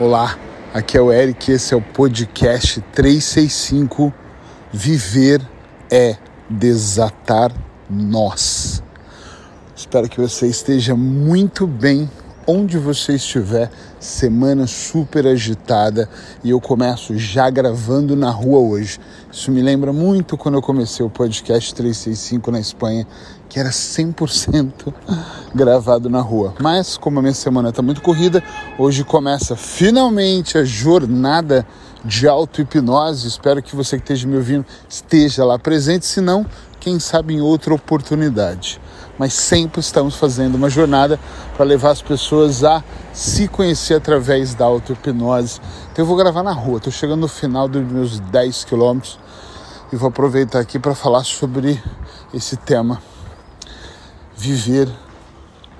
Olá, aqui é o Eric, esse é o podcast 365 Viver é Desatar Nós. Espero que você esteja muito bem onde você estiver, semana super agitada e eu começo já gravando na rua hoje. Isso me lembra muito quando eu comecei o podcast 365 na Espanha, que era 100% gravado na rua. Mas como a minha semana está muito corrida, hoje começa finalmente a jornada de auto-hipnose. Espero que você que esteja me ouvindo esteja lá presente, se não, quem sabe em outra oportunidade mas sempre estamos fazendo uma jornada para levar as pessoas a se conhecer através da auto-hipnose. Então eu vou gravar na rua, estou chegando no final dos meus 10 quilômetros e vou aproveitar aqui para falar sobre esse tema. Viver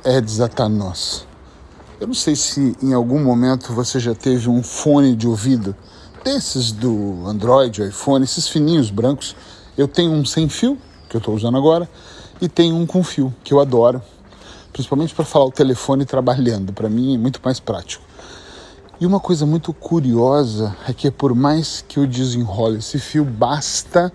é desatar nós. Eu não sei se em algum momento você já teve um fone de ouvido desses do Android, iPhone, esses fininhos brancos. Eu tenho um sem fio que eu estou usando agora e tem um com fio, que eu adoro, principalmente para falar o telefone trabalhando. Para mim é muito mais prático. E uma coisa muito curiosa é que por mais que eu desenrole esse fio, basta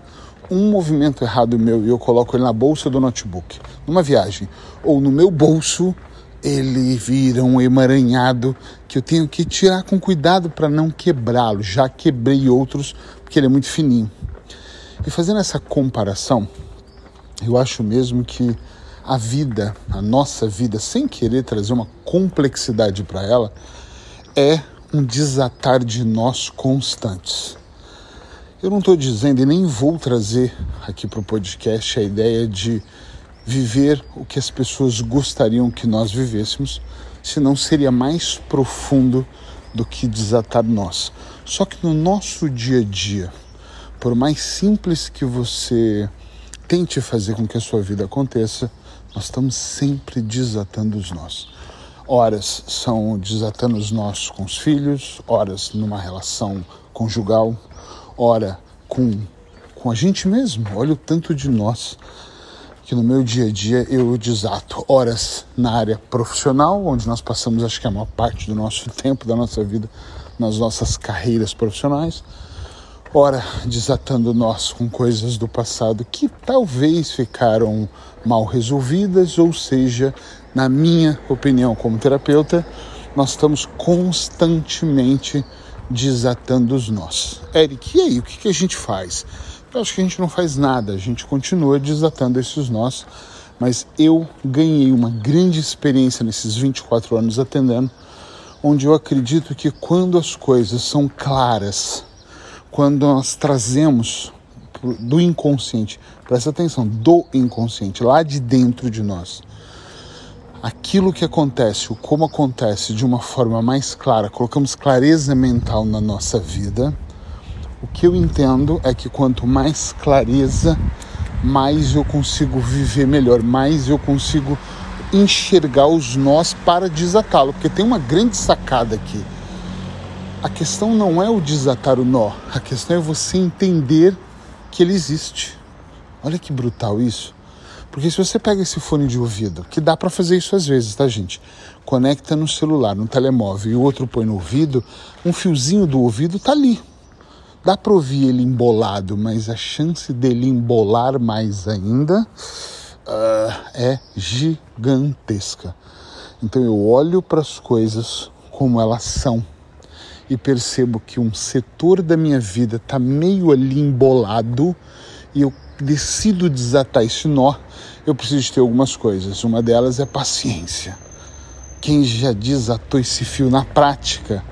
um movimento errado meu e eu coloco ele na bolsa do notebook, numa viagem, ou no meu bolso, ele vira um emaranhado que eu tenho que tirar com cuidado para não quebrá-lo. Já quebrei outros porque ele é muito fininho. E fazendo essa comparação, eu acho mesmo que a vida, a nossa vida, sem querer trazer uma complexidade para ela, é um desatar de nós constantes. Eu não estou dizendo e nem vou trazer aqui para o podcast a ideia de viver o que as pessoas gostariam que nós vivêssemos, senão seria mais profundo do que desatar nós. Só que no nosso dia a dia, por mais simples que você tente fazer com que a sua vida aconteça, nós estamos sempre desatando os nós. Horas são desatando os nós com os filhos, horas numa relação conjugal, hora com, com a gente mesmo. Olha o tanto de nós que no meu dia a dia eu desato. Horas na área profissional, onde nós passamos acho que a maior parte do nosso tempo, da nossa vida, nas nossas carreiras profissionais ora desatando nós com coisas do passado que talvez ficaram mal resolvidas, ou seja, na minha opinião como terapeuta, nós estamos constantemente desatando os nós. Eric, e aí, o que, que a gente faz? Eu acho que a gente não faz nada, a gente continua desatando esses nós, mas eu ganhei uma grande experiência nesses 24 anos atendendo, onde eu acredito que quando as coisas são claras, quando nós trazemos do inconsciente, presta atenção, do inconsciente, lá de dentro de nós, aquilo que acontece, o como acontece de uma forma mais clara, colocamos clareza mental na nossa vida. O que eu entendo é que quanto mais clareza, mais eu consigo viver melhor, mais eu consigo enxergar os nós para desatá-lo, porque tem uma grande sacada aqui a questão não é o desatar o nó, a questão é você entender que ele existe. Olha que brutal isso. Porque se você pega esse fone de ouvido, que dá para fazer isso às vezes, tá, gente? Conecta no celular, no telemóvel e o outro põe no ouvido, um fiozinho do ouvido tá ali. Dá para ouvir ele embolado, mas a chance dele embolar mais ainda uh, é gigantesca. Então eu olho para as coisas como elas são e percebo que um setor da minha vida está meio ali embolado e eu decido desatar esse nó, eu preciso ter algumas coisas. Uma delas é paciência. Quem já desatou esse fio na prática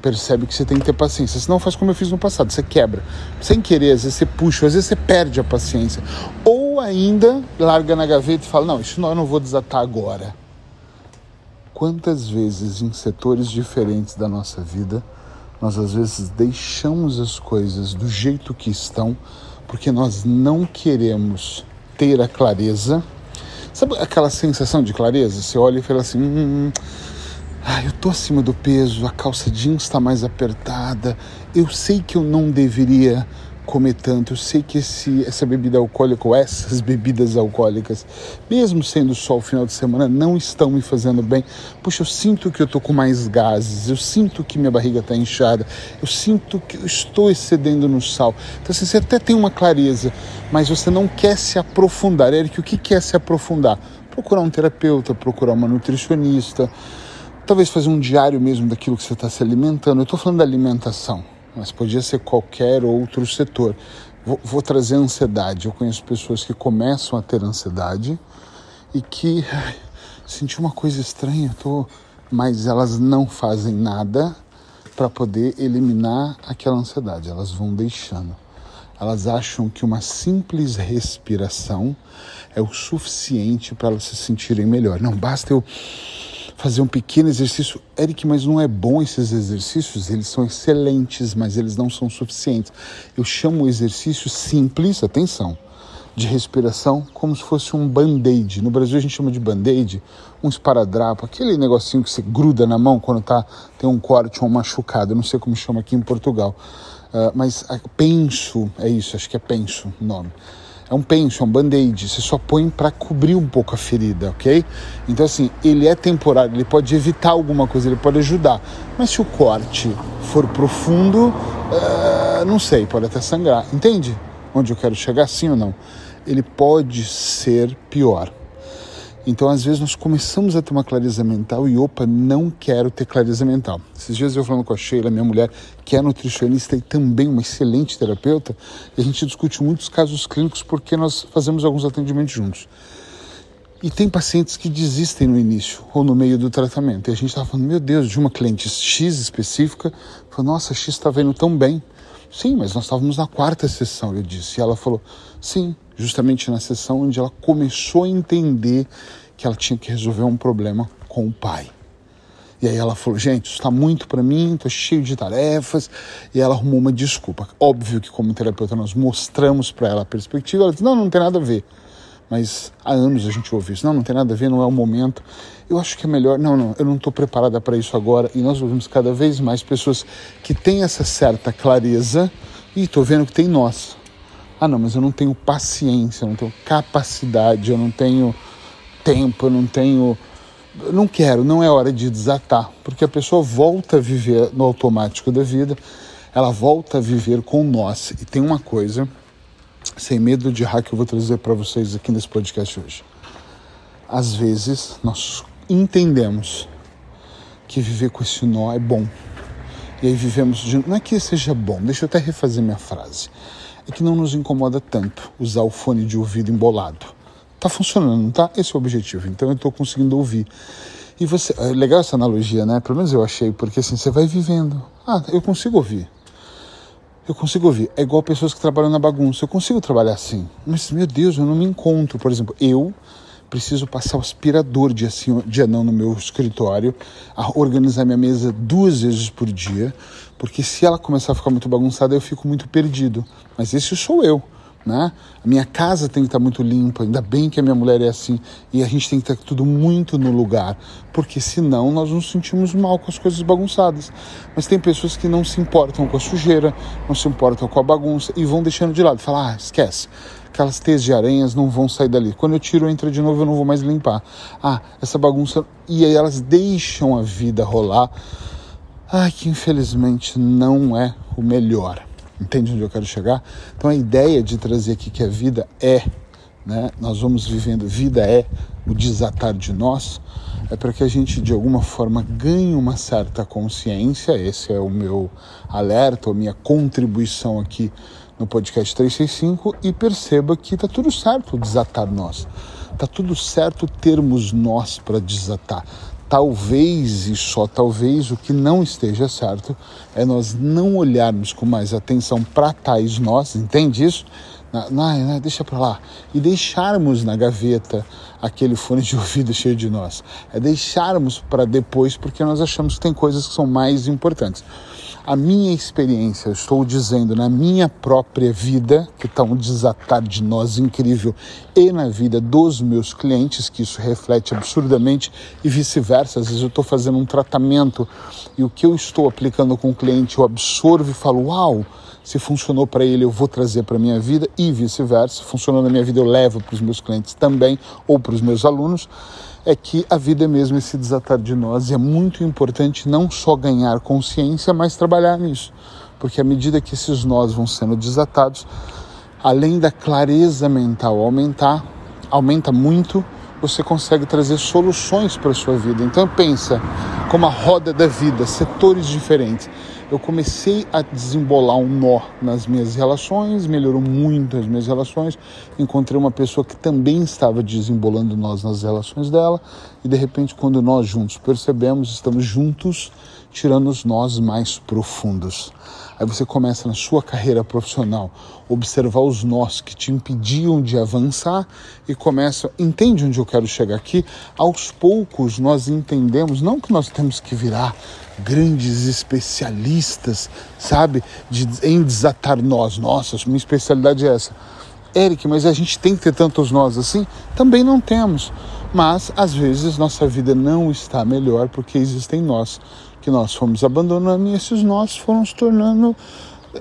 percebe que você tem que ter paciência. Senão faz como eu fiz no passado, você quebra. Sem querer, às vezes você puxa, às vezes você perde a paciência. Ou ainda larga na gaveta e fala, não, isso não, eu não vou desatar agora. Quantas vezes em setores diferentes da nossa vida nós às vezes deixamos as coisas do jeito que estão porque nós não queremos ter a clareza. Sabe aquela sensação de clareza? Você olha e fala assim: hum, ah, eu tô acima do peso, a calça jeans está mais apertada, eu sei que eu não deveria comer tanto, eu sei que esse, essa bebida alcoólica ou essas bebidas alcoólicas, mesmo sendo só o final de semana, não estão me fazendo bem. Puxa, eu sinto que eu tô com mais gases, eu sinto que minha barriga está inchada, eu sinto que eu estou excedendo no sal. Então assim, você até tem uma clareza, mas você não quer se aprofundar. Eric, o que quer se aprofundar? Procurar um terapeuta, procurar uma nutricionista, talvez fazer um diário mesmo daquilo que você está se alimentando. Eu estou falando da alimentação mas podia ser qualquer outro setor. Vou, vou, trazer ansiedade. Eu conheço pessoas que começam a ter ansiedade e que ai, senti uma coisa estranha, tô, mas elas não fazem nada para poder eliminar aquela ansiedade. Elas vão deixando. Elas acham que uma simples respiração é o suficiente para elas se sentirem melhor. Não basta eu fazer um pequeno exercício. Eric, mas não é bom esses exercícios? Eles são excelentes, mas eles não são suficientes. Eu chamo o exercício simples, atenção, de respiração como se fosse um band-aid. No Brasil a gente chama de band-aid, um esparadrapo, aquele negocinho que você gruda na mão quando tá, tem um corte ou um machucado. Eu não sei como chama aqui em Portugal. Uh, mas uh, penso, é isso, acho que é penso o nome é um penso, é um band-aid. Você só põe para cobrir um pouco a ferida, ok? Então, assim, ele é temporário, ele pode evitar alguma coisa, ele pode ajudar. Mas se o corte for profundo, uh, não sei, pode até sangrar. Entende onde eu quero chegar, sim ou não? Ele pode ser pior. Então, às vezes, nós começamos a ter uma clareza mental e, opa, não quero ter clareza mental. Esses dias eu falando com a Sheila, minha mulher, que é nutricionista e também uma excelente terapeuta, a gente discute muitos casos clínicos porque nós fazemos alguns atendimentos juntos. E tem pacientes que desistem no início ou no meio do tratamento. E a gente estava falando, meu Deus, de uma cliente X específica, falou, nossa, X está vendo tão bem. Sim, mas nós estávamos na quarta sessão, eu disse. E ela falou, sim, justamente na sessão onde ela começou a entender que ela tinha que resolver um problema com o pai. E aí ela falou: gente, isso está muito para mim, estou cheio de tarefas. E ela arrumou uma desculpa. Óbvio que, como terapeuta, nós mostramos para ela a perspectiva. Ela disse: não, não tem nada a ver. Mas há anos a gente ouve isso: não, não tem nada a ver, não é o momento. Eu acho que é melhor. Não, não, eu não estou preparada para isso agora. E nós ouvimos cada vez mais pessoas que têm essa certa clareza. E estou vendo que tem nós. Ah, não, mas eu não tenho paciência, eu não tenho capacidade, eu não tenho tempo, eu não tenho. Eu não quero, não é hora de desatar, porque a pessoa volta a viver no automático da vida, ela volta a viver com nós. E tem uma coisa, sem medo de errar, que eu vou trazer para vocês aqui nesse podcast hoje. Às vezes nós entendemos que viver com esse nó é bom. E aí vivemos de. Não é que seja bom, deixa eu até refazer minha frase é que não nos incomoda tanto usar o fone de ouvido embolado. Tá funcionando, tá? Esse é o objetivo. Então eu estou conseguindo ouvir. E você, é legal essa analogia, né? Pelo menos eu achei, porque assim, você vai vivendo. Ah, eu consigo ouvir. Eu consigo ouvir. É igual pessoas que trabalham na bagunça. Eu consigo trabalhar assim. Mas, meu Deus, eu não me encontro. Por exemplo, eu preciso passar o aspirador de, assim, de anão no meu escritório, organizar minha mesa duas vezes por dia, porque se ela começar a ficar muito bagunçada, eu fico muito perdido. Mas esse sou eu. Né? A minha casa tem que estar muito limpa, ainda bem que a minha mulher é assim, e a gente tem que estar tudo muito no lugar, porque senão nós nos sentimos mal com as coisas bagunçadas. Mas tem pessoas que não se importam com a sujeira, não se importam com a bagunça e vão deixando de lado. Falar, ah, esquece, aquelas teias de aranhas não vão sair dali. Quando eu tiro, entra de novo, eu não vou mais limpar. Ah, essa bagunça. E aí elas deixam a vida rolar. Ai, que infelizmente não é o melhor. Entende onde eu quero chegar? Então a ideia de trazer aqui que a vida é, né? Nós vamos vivendo, vida é o desatar de nós, é para que a gente de alguma forma ganhe uma certa consciência. Esse é o meu alerta, a minha contribuição aqui no podcast 365 e perceba que está tudo certo desatar nós. Está tudo certo termos nós para desatar. Talvez e só talvez o que não esteja certo é nós não olharmos com mais atenção para tais nós, entende isso? Não, deixa para lá. E deixarmos na gaveta aquele fone de ouvido cheio de nós. É deixarmos para depois porque nós achamos que tem coisas que são mais importantes a minha experiência, estou dizendo, na minha própria vida, que está um desatar de nós incrível, e na vida dos meus clientes, que isso reflete absurdamente, e vice-versa. Às vezes eu estou fazendo um tratamento e o que eu estou aplicando com o cliente eu absorvo e falo, uau, Se funcionou para ele, eu vou trazer para minha vida e vice-versa. Funcionou na minha vida, eu levo para os meus clientes também ou para os meus alunos. É que a vida é mesmo esse desatar de nós e é muito importante não só ganhar consciência, mas trabalhar nisso. Porque à medida que esses nós vão sendo desatados, além da clareza mental aumentar, aumenta muito, você consegue trazer soluções para a sua vida. Então pensa como a roda da vida, setores diferentes eu comecei a desembolar um nó nas minhas relações, melhorou muito as minhas relações. Encontrei uma pessoa que também estava desembolando nós nas relações dela, e de repente, quando nós juntos percebemos, estamos juntos tirando os nós mais profundos. Aí você começa na sua carreira profissional observar os nós que te impediam de avançar e começa, entende onde eu quero chegar aqui? Aos poucos nós entendemos, não que nós temos que virar grandes especialistas, sabe, de, em desatar nós. Nossa, minha especialidade é essa. Eric, mas a gente tem que ter tantos nós assim? Também não temos. Mas às vezes nossa vida não está melhor porque existem nós que nós fomos abandonando e esses nós foram se tornando,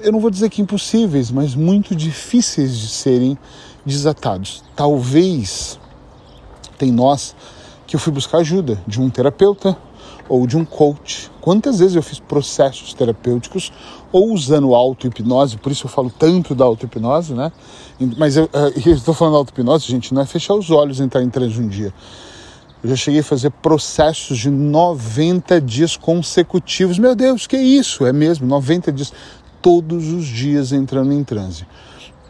eu não vou dizer que impossíveis, mas muito difíceis de serem desatados. Talvez tem nós que eu fui buscar ajuda de um terapeuta ou de um coach. Quantas vezes eu fiz processos terapêuticos ou usando auto-hipnose, por isso eu falo tanto da auto-hipnose, né? Mas eu eh, estou falando da auto-hipnose, gente, não é fechar os olhos e entrar em transe um dia. Eu já cheguei a fazer processos de 90 dias consecutivos. Meu Deus, que isso? É mesmo, 90 dias. Todos os dias entrando em transe.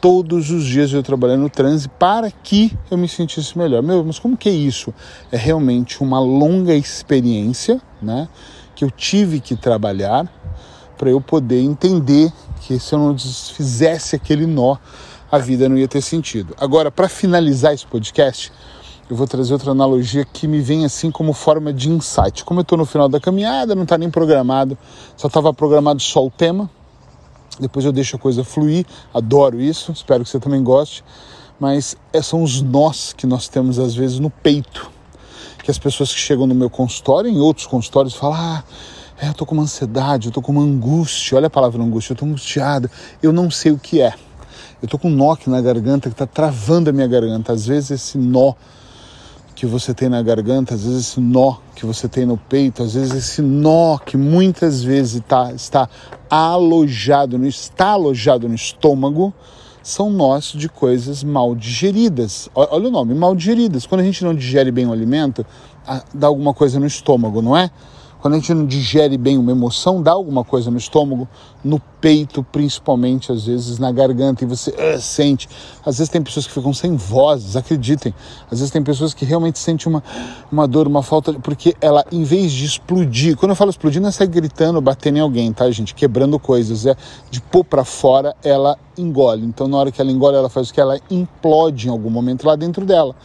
Todos os dias eu trabalhando no transe para que eu me sentisse melhor. Meu, mas como que é isso? É realmente uma longa experiência, né? Que eu tive que trabalhar para eu poder entender que se eu não fizesse aquele nó, a vida não ia ter sentido. Agora, para finalizar esse podcast, eu vou trazer outra analogia que me vem assim como forma de insight. Como eu estou no final da caminhada, não está nem programado, só estava programado só o tema. Depois eu deixo a coisa fluir, adoro isso, espero que você também goste. Mas é, são os nós que nós temos às vezes no peito. Que as pessoas que chegam no meu consultório, em outros consultórios, falam: Ah, é, eu estou com uma ansiedade, eu estou com uma angústia. Olha a palavra angústia, eu estou angustiada, eu não sei o que é. Eu estou com um nó na garganta que está travando a minha garganta. Às vezes esse nó que você tem na garganta, às vezes esse nó que você tem no peito, às vezes esse nó que muitas vezes tá, está alojado, no, está alojado no estômago, são nós de coisas mal digeridas. Olha o nome, mal digeridas. Quando a gente não digere bem o alimento, dá alguma coisa no estômago, não é? Quando a gente não digere bem uma emoção, dá alguma coisa no estômago, no peito, principalmente, às vezes na garganta, e você uh, sente. Às vezes tem pessoas que ficam sem vozes, acreditem. Às vezes tem pessoas que realmente sentem uma, uma dor, uma falta, porque ela, em vez de explodir, quando eu falo explodir, não é sair gritando, batendo em alguém, tá, gente? Quebrando coisas, é de pôr para fora, ela engole. Então, na hora que ela engole, ela faz o que? Ela implode em algum momento lá dentro dela.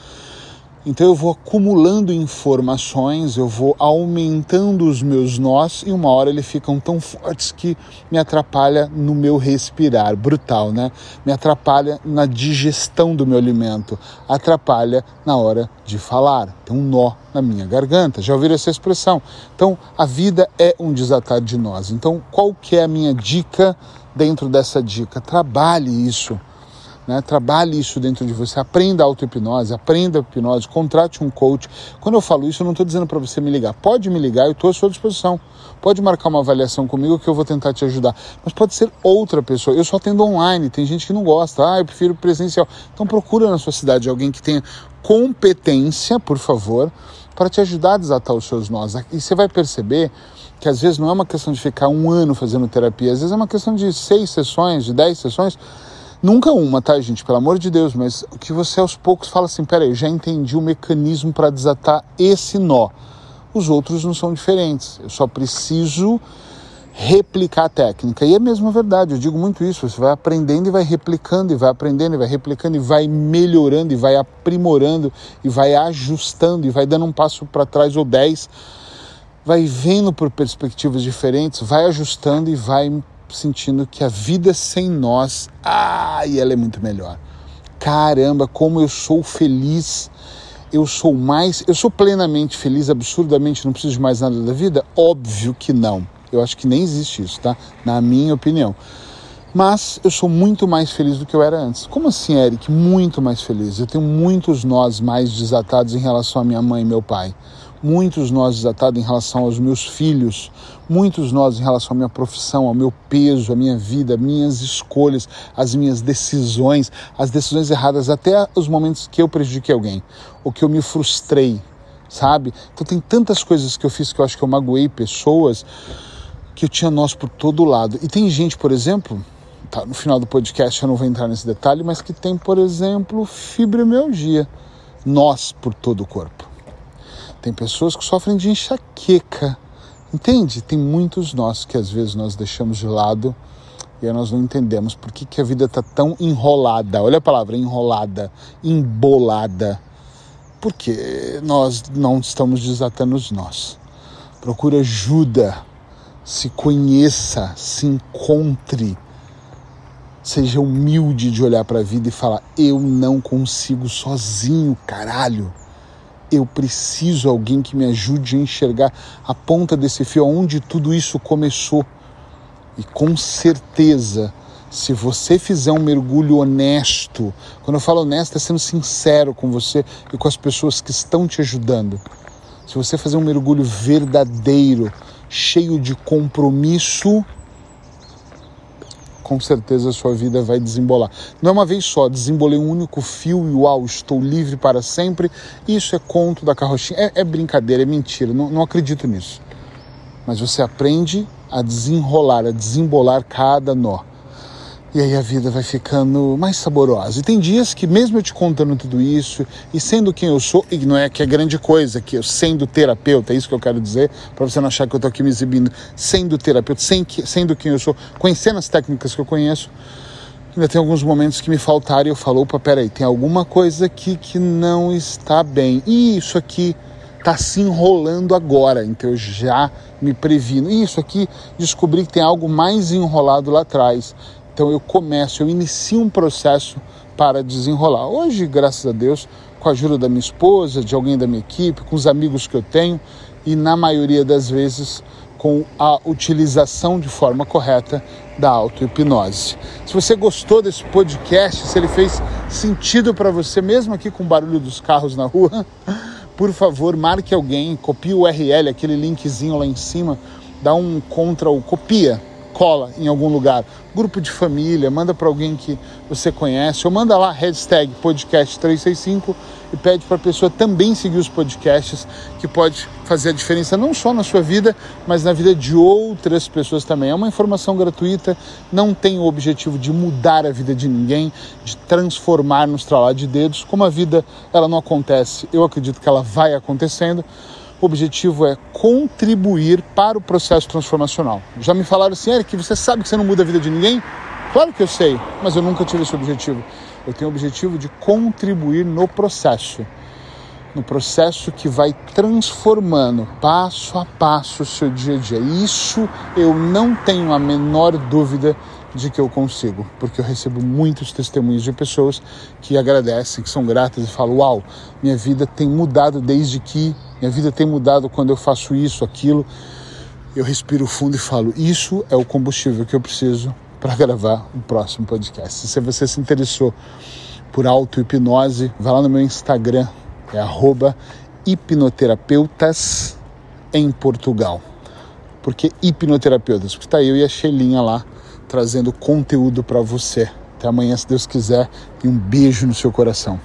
Então eu vou acumulando informações, eu vou aumentando os meus nós e uma hora eles ficam tão fortes que me atrapalha no meu respirar, brutal, né? Me atrapalha na digestão do meu alimento, atrapalha na hora de falar. Tem um nó na minha garganta. Já ouviram essa expressão? Então a vida é um desatar de nós. Então qual que é a minha dica dentro dessa dica? Trabalhe isso né? Trabalhe isso dentro de você, aprenda auto-hipnose, aprenda hipnose, contrate um coach. Quando eu falo isso, eu não estou dizendo para você me ligar. Pode me ligar, eu estou à sua disposição. Pode marcar uma avaliação comigo que eu vou tentar te ajudar. Mas pode ser outra pessoa. Eu só atendo online, tem gente que não gosta. Ah, eu prefiro presencial. Então procura na sua cidade alguém que tenha competência, por favor, para te ajudar a desatar os seus nós. E você vai perceber que às vezes não é uma questão de ficar um ano fazendo terapia, às vezes é uma questão de seis sessões, de dez sessões Nunca uma, tá, gente? Pelo amor de Deus, mas que você aos poucos fala assim: peraí, eu já entendi o mecanismo para desatar esse nó. Os outros não são diferentes. Eu só preciso replicar a técnica. E é mesmo verdade, eu digo muito isso. Você vai aprendendo e vai replicando, e vai aprendendo, e vai replicando, e vai melhorando, e vai aprimorando, e vai ajustando, e vai dando um passo para trás ou dez. Vai vendo por perspectivas diferentes, vai ajustando e vai sentindo que a vida sem nós, ai, ela é muito melhor. Caramba, como eu sou feliz. Eu sou mais, eu sou plenamente feliz, absurdamente, não preciso de mais nada da vida? Óbvio que não. Eu acho que nem existe isso, tá? Na minha opinião. Mas eu sou muito mais feliz do que eu era antes. Como assim, Eric? Muito mais feliz. Eu tenho muitos nós mais desatados em relação à minha mãe e meu pai. Muitos nós desatados em relação aos meus filhos. Muitos nós em relação à minha profissão, ao meu peso, à minha vida, minhas escolhas, as minhas decisões, as decisões erradas, até os momentos que eu prejudiquei alguém, ou que eu me frustrei, sabe? Então tem tantas coisas que eu fiz que eu acho que eu magoei pessoas que eu tinha nós por todo lado. E tem gente, por exemplo, tá, no final do podcast eu não vou entrar nesse detalhe, mas que tem, por exemplo, fibromialgia, nós por todo o corpo. Tem pessoas que sofrem de enxaqueca, entende? Tem muitos nós que às vezes nós deixamos de lado e aí nós não entendemos por que, que a vida está tão enrolada. Olha a palavra, enrolada, embolada. Porque nós não estamos desatando os nós. Procure ajuda, se conheça, se encontre Seja humilde de olhar para a vida e falar: eu não consigo sozinho, caralho. Eu preciso alguém que me ajude a enxergar a ponta desse fio, onde tudo isso começou. E com certeza, se você fizer um mergulho honesto, quando eu falo honesto, é sendo sincero com você e com as pessoas que estão te ajudando. Se você fazer um mergulho verdadeiro, cheio de compromisso, com certeza a sua vida vai desembolar. Não é uma vez só, desembolei um único fio e uau, estou livre para sempre. Isso é conto da carrochinha, é, é brincadeira, é mentira, não, não acredito nisso. Mas você aprende a desenrolar, a desembolar cada nó. E aí a vida vai ficando mais saborosa. E tem dias que, mesmo eu te contando tudo isso e sendo quem eu sou, e não é que é grande coisa, que eu sendo terapeuta, é isso que eu quero dizer, para você não achar que eu estou aqui me exibindo, sendo terapeuta, sendo quem eu sou, conhecendo as técnicas que eu conheço, ainda tem alguns momentos que me faltaram e eu falo, opa, peraí, tem alguma coisa aqui que não está bem. E isso aqui está se enrolando agora, então eu já me previno. E isso aqui, descobri que tem algo mais enrolado lá atrás. Então eu começo, eu inicio um processo para desenrolar. Hoje, graças a Deus, com a ajuda da minha esposa, de alguém da minha equipe, com os amigos que eu tenho e na maioria das vezes com a utilização de forma correta da auto-hipnose. Se você gostou desse podcast, se ele fez sentido para você, mesmo aqui com o barulho dos carros na rua, por favor, marque alguém, copie o URL, aquele linkzinho lá em cima, dá um contra o copia cola em algum lugar, grupo de família, manda para alguém que você conhece, ou manda lá hashtag podcast 365 e pede para a pessoa também seguir os podcasts, que pode fazer a diferença não só na sua vida, mas na vida de outras pessoas também. É uma informação gratuita, não tem o objetivo de mudar a vida de ninguém, de transformar nos tralar de dedos. Como a vida ela não acontece, eu acredito que ela vai acontecendo o objetivo é contribuir para o processo transformacional. Já me falaram assim, Eric, você sabe que você não muda a vida de ninguém? Claro que eu sei, mas eu nunca tive esse objetivo. Eu tenho o objetivo de contribuir no processo. No processo que vai transformando passo a passo o seu dia a dia. Isso eu não tenho a menor dúvida de que eu consigo, porque eu recebo muitos testemunhos de pessoas que agradecem, que são gratas e falam: Uau, minha vida tem mudado desde que, minha vida tem mudado quando eu faço isso, aquilo. Eu respiro fundo e falo: Isso é o combustível que eu preciso para gravar o próximo podcast. Se você se interessou por auto-hipnose, vá lá no meu Instagram, é hipnoterapeutas em Portugal. Porque hipnoterapeutas, porque está eu e a Shelinha lá trazendo conteúdo para você. Até amanhã, se Deus quiser, e um beijo no seu coração.